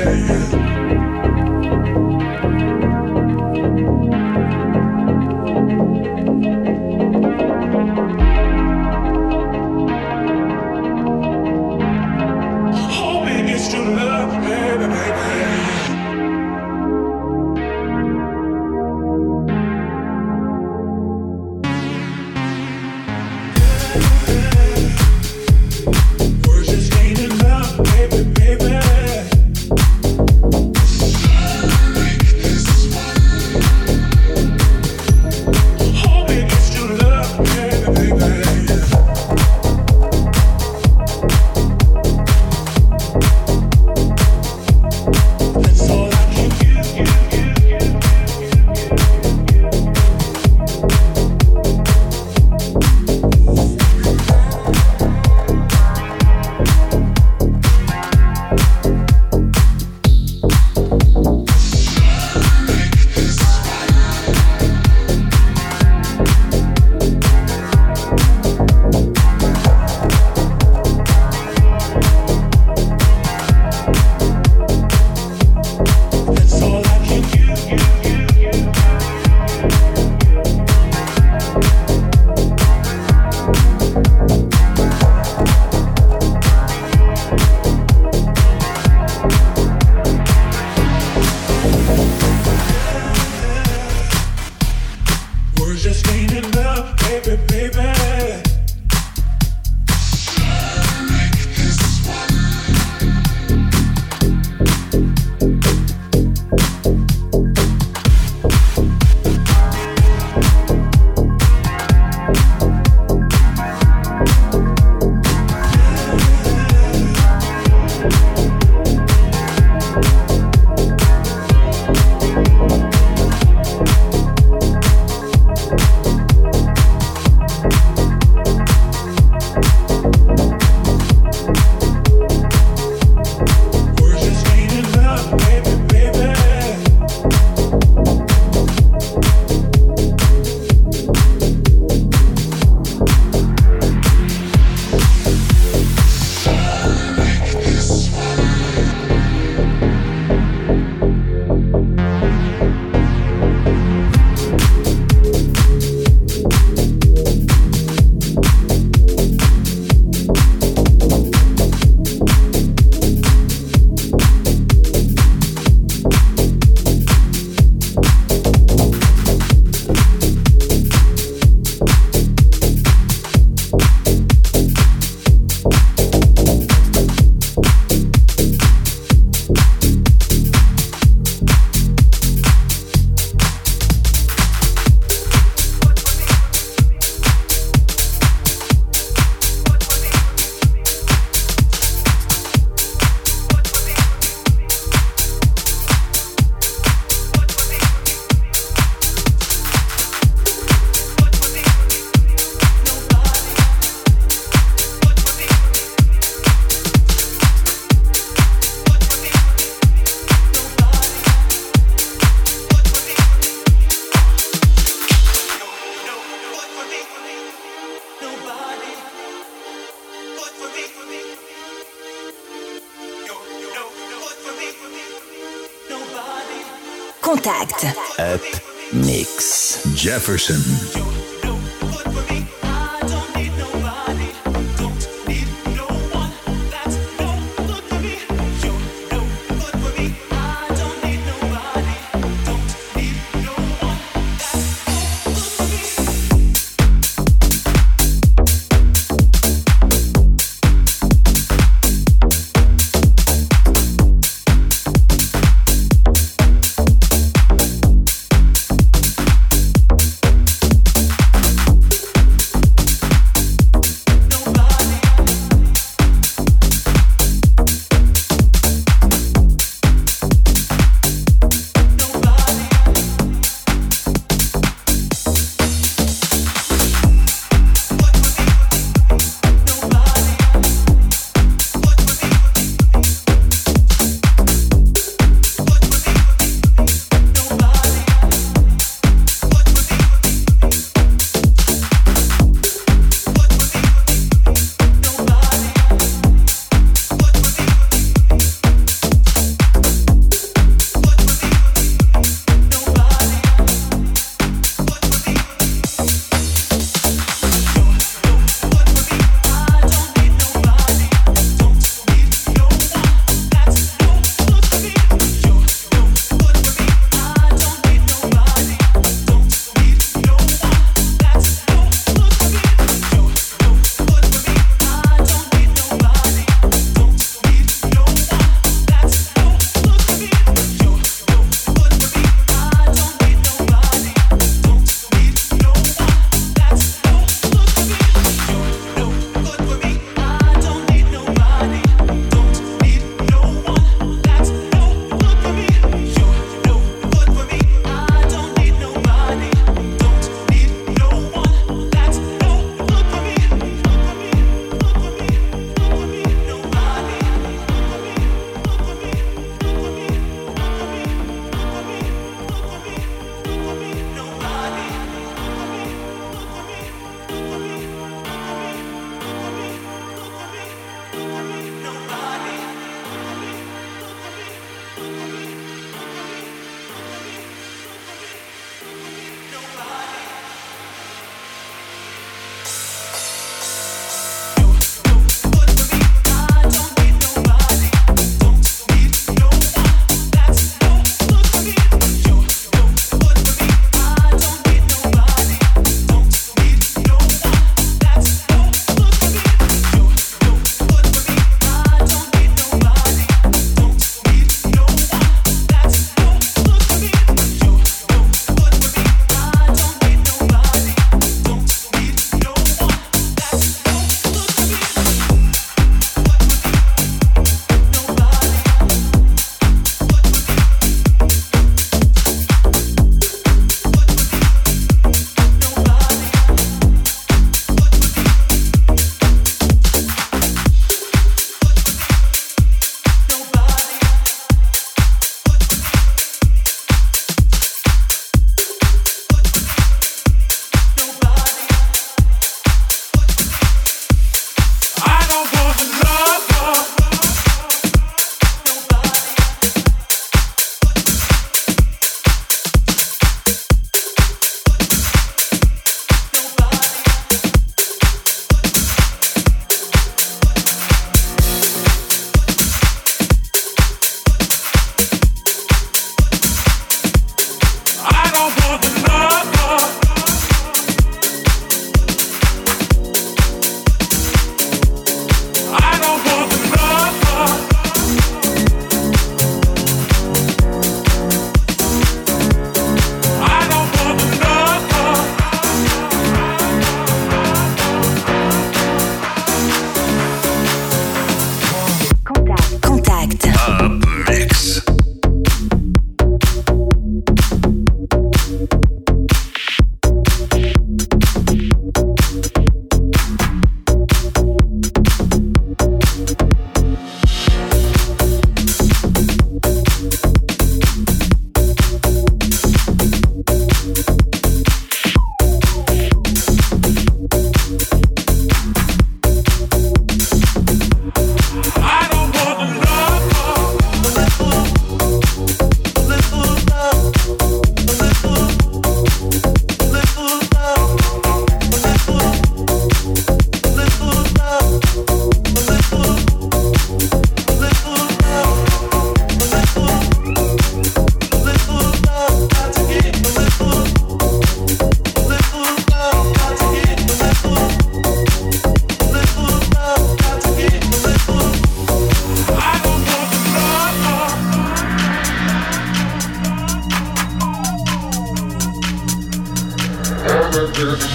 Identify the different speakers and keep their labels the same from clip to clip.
Speaker 1: yeah, yeah. Contact.
Speaker 2: Up Mix.
Speaker 3: Jefferson.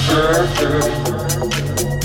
Speaker 2: burger.